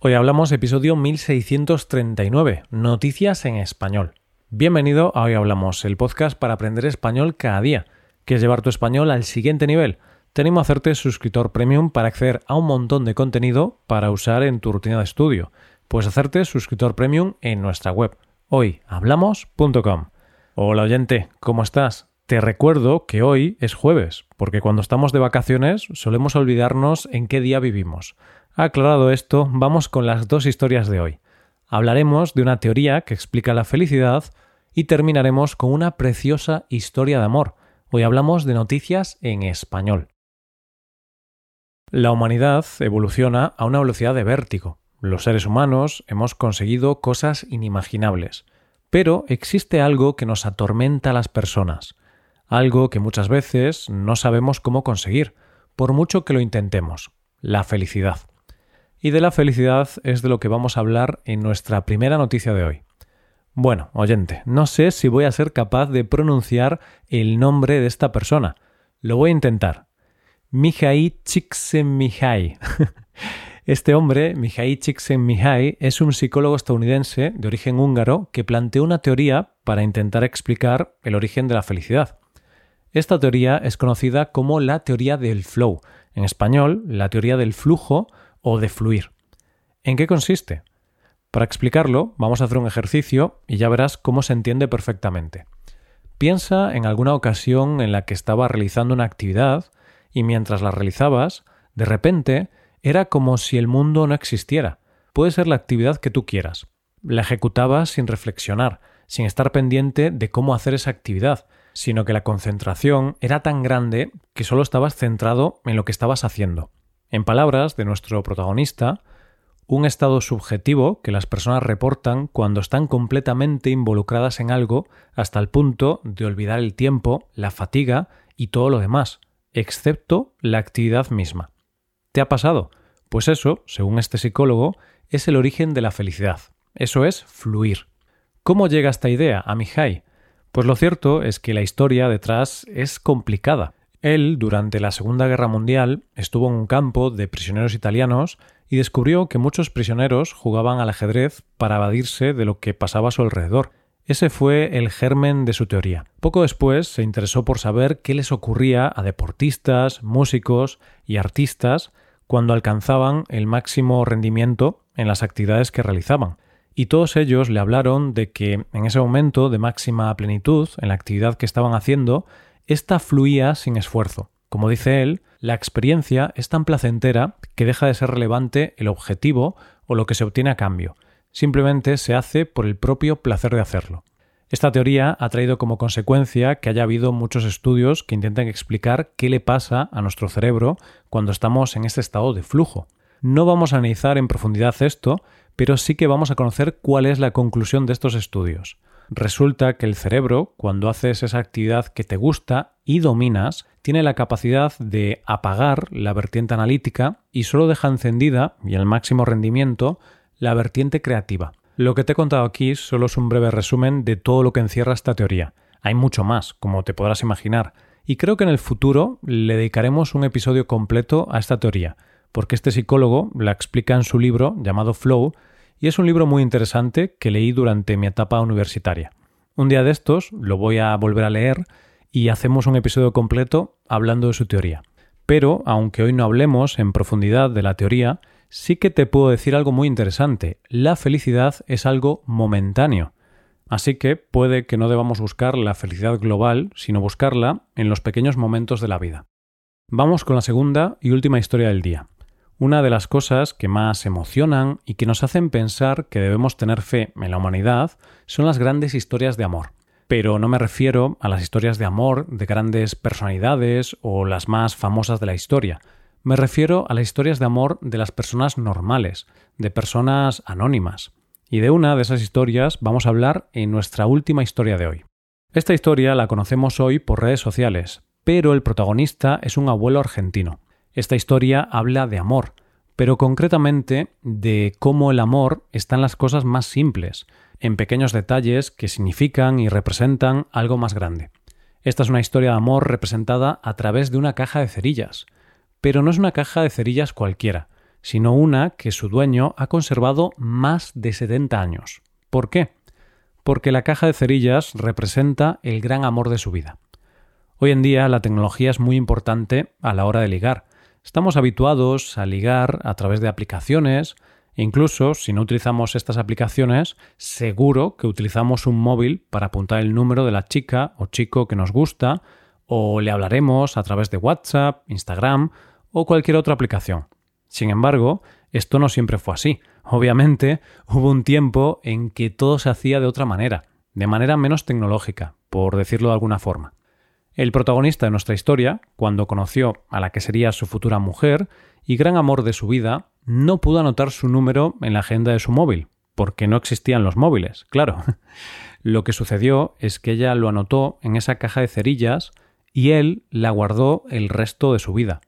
Hoy hablamos episodio 1639, Noticias en Español. Bienvenido a Hoy Hablamos, el podcast para aprender español cada día. ¿Quieres llevar tu español al siguiente nivel? Tenemos a hacerte suscriptor premium para acceder a un montón de contenido para usar en tu rutina de estudio. Puedes hacerte suscriptor premium en nuestra web, hoyhablamos.com. Hola oyente, ¿cómo estás? Te recuerdo que hoy es jueves, porque cuando estamos de vacaciones solemos olvidarnos en qué día vivimos. Aclarado esto, vamos con las dos historias de hoy. Hablaremos de una teoría que explica la felicidad y terminaremos con una preciosa historia de amor. Hoy hablamos de noticias en español. La humanidad evoluciona a una velocidad de vértigo. Los seres humanos hemos conseguido cosas inimaginables. Pero existe algo que nos atormenta a las personas, algo que muchas veces no sabemos cómo conseguir, por mucho que lo intentemos, la felicidad. Y de la felicidad es de lo que vamos a hablar en nuestra primera noticia de hoy. Bueno, oyente, no sé si voy a ser capaz de pronunciar el nombre de esta persona. Lo voy a intentar. Mihai Csikszentmihalyi. Este hombre, Mihai Csikszentmihalyi, es un psicólogo estadounidense de origen húngaro que planteó una teoría para intentar explicar el origen de la felicidad. Esta teoría es conocida como la teoría del flow, en español, la teoría del flujo o de fluir. ¿En qué consiste? Para explicarlo, vamos a hacer un ejercicio y ya verás cómo se entiende perfectamente. Piensa en alguna ocasión en la que estaba realizando una actividad y mientras la realizabas, de repente era como si el mundo no existiera. Puede ser la actividad que tú quieras. La ejecutabas sin reflexionar, sin estar pendiente de cómo hacer esa actividad, sino que la concentración era tan grande que solo estabas centrado en lo que estabas haciendo. En palabras de nuestro protagonista, un estado subjetivo que las personas reportan cuando están completamente involucradas en algo hasta el punto de olvidar el tiempo, la fatiga y todo lo demás, excepto la actividad misma. ¿Te ha pasado? Pues eso, según este psicólogo, es el origen de la felicidad. Eso es fluir. ¿Cómo llega esta idea a Mihai? Pues lo cierto es que la historia detrás es complicada. Él, durante la Segunda Guerra Mundial, estuvo en un campo de prisioneros italianos y descubrió que muchos prisioneros jugaban al ajedrez para evadirse de lo que pasaba a su alrededor. Ese fue el germen de su teoría. Poco después se interesó por saber qué les ocurría a deportistas, músicos y artistas cuando alcanzaban el máximo rendimiento en las actividades que realizaban. Y todos ellos le hablaron de que en ese momento de máxima plenitud en la actividad que estaban haciendo, esta fluía sin esfuerzo. Como dice él, la experiencia es tan placentera que deja de ser relevante el objetivo o lo que se obtiene a cambio. Simplemente se hace por el propio placer de hacerlo. Esta teoría ha traído como consecuencia que haya habido muchos estudios que intentan explicar qué le pasa a nuestro cerebro cuando estamos en este estado de flujo. No vamos a analizar en profundidad esto, pero sí que vamos a conocer cuál es la conclusión de estos estudios. Resulta que el cerebro, cuando haces esa actividad que te gusta y dominas, tiene la capacidad de apagar la vertiente analítica y solo deja encendida, y al máximo rendimiento, la vertiente creativa. Lo que te he contado aquí solo es un breve resumen de todo lo que encierra esta teoría. Hay mucho más, como te podrás imaginar, y creo que en el futuro le dedicaremos un episodio completo a esta teoría, porque este psicólogo la explica en su libro llamado Flow, y es un libro muy interesante que leí durante mi etapa universitaria. Un día de estos lo voy a volver a leer y hacemos un episodio completo hablando de su teoría. Pero, aunque hoy no hablemos en profundidad de la teoría, sí que te puedo decir algo muy interesante. La felicidad es algo momentáneo. Así que puede que no debamos buscar la felicidad global, sino buscarla en los pequeños momentos de la vida. Vamos con la segunda y última historia del día. Una de las cosas que más emocionan y que nos hacen pensar que debemos tener fe en la humanidad son las grandes historias de amor. Pero no me refiero a las historias de amor de grandes personalidades o las más famosas de la historia. Me refiero a las historias de amor de las personas normales, de personas anónimas. Y de una de esas historias vamos a hablar en nuestra última historia de hoy. Esta historia la conocemos hoy por redes sociales, pero el protagonista es un abuelo argentino. Esta historia habla de amor, pero concretamente de cómo el amor está en las cosas más simples, en pequeños detalles que significan y representan algo más grande. Esta es una historia de amor representada a través de una caja de cerillas, pero no es una caja de cerillas cualquiera, sino una que su dueño ha conservado más de 70 años. ¿Por qué? Porque la caja de cerillas representa el gran amor de su vida. Hoy en día la tecnología es muy importante a la hora de ligar. Estamos habituados a ligar a través de aplicaciones, e incluso si no utilizamos estas aplicaciones, seguro que utilizamos un móvil para apuntar el número de la chica o chico que nos gusta, o le hablaremos a través de WhatsApp, Instagram o cualquier otra aplicación. Sin embargo, esto no siempre fue así. Obviamente, hubo un tiempo en que todo se hacía de otra manera, de manera menos tecnológica, por decirlo de alguna forma. El protagonista de nuestra historia, cuando conoció a la que sería su futura mujer y gran amor de su vida, no pudo anotar su número en la agenda de su móvil, porque no existían los móviles, claro. Lo que sucedió es que ella lo anotó en esa caja de cerillas y él la guardó el resto de su vida.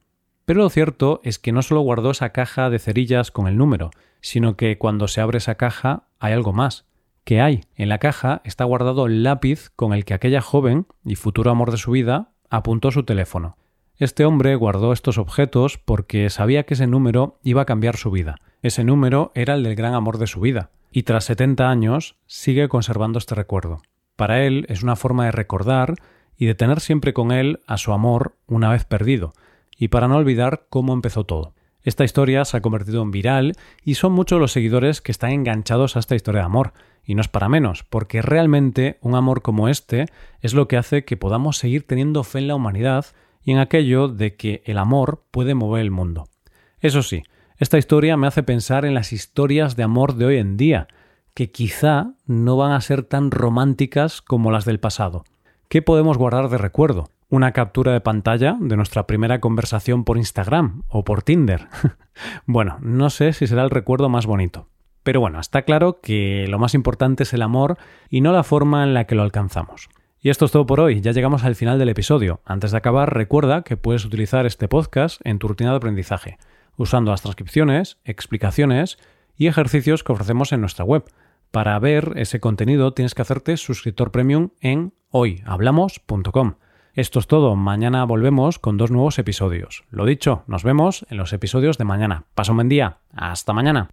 Pero lo cierto es que no solo guardó esa caja de cerillas con el número, sino que cuando se abre esa caja hay algo más. ¿Qué hay? En la caja está guardado el lápiz con el que aquella joven y futuro amor de su vida apuntó su teléfono. Este hombre guardó estos objetos porque sabía que ese número iba a cambiar su vida. Ese número era el del gran amor de su vida, y tras 70 años sigue conservando este recuerdo. Para él es una forma de recordar y de tener siempre con él a su amor una vez perdido, y para no olvidar cómo empezó todo. Esta historia se ha convertido en viral y son muchos los seguidores que están enganchados a esta historia de amor, y no es para menos, porque realmente un amor como este es lo que hace que podamos seguir teniendo fe en la humanidad y en aquello de que el amor puede mover el mundo. Eso sí, esta historia me hace pensar en las historias de amor de hoy en día, que quizá no van a ser tan románticas como las del pasado. ¿Qué podemos guardar de recuerdo? ¿Una captura de pantalla de nuestra primera conversación por Instagram o por Tinder? bueno, no sé si será el recuerdo más bonito. Pero bueno, está claro que lo más importante es el amor y no la forma en la que lo alcanzamos. Y esto es todo por hoy, ya llegamos al final del episodio. Antes de acabar, recuerda que puedes utilizar este podcast en tu rutina de aprendizaje, usando las transcripciones, explicaciones y ejercicios que ofrecemos en nuestra web. Para ver ese contenido tienes que hacerte suscriptor premium en hoyhablamos.com. Esto es todo, mañana volvemos con dos nuevos episodios. Lo dicho, nos vemos en los episodios de mañana. Paso un buen día, hasta mañana.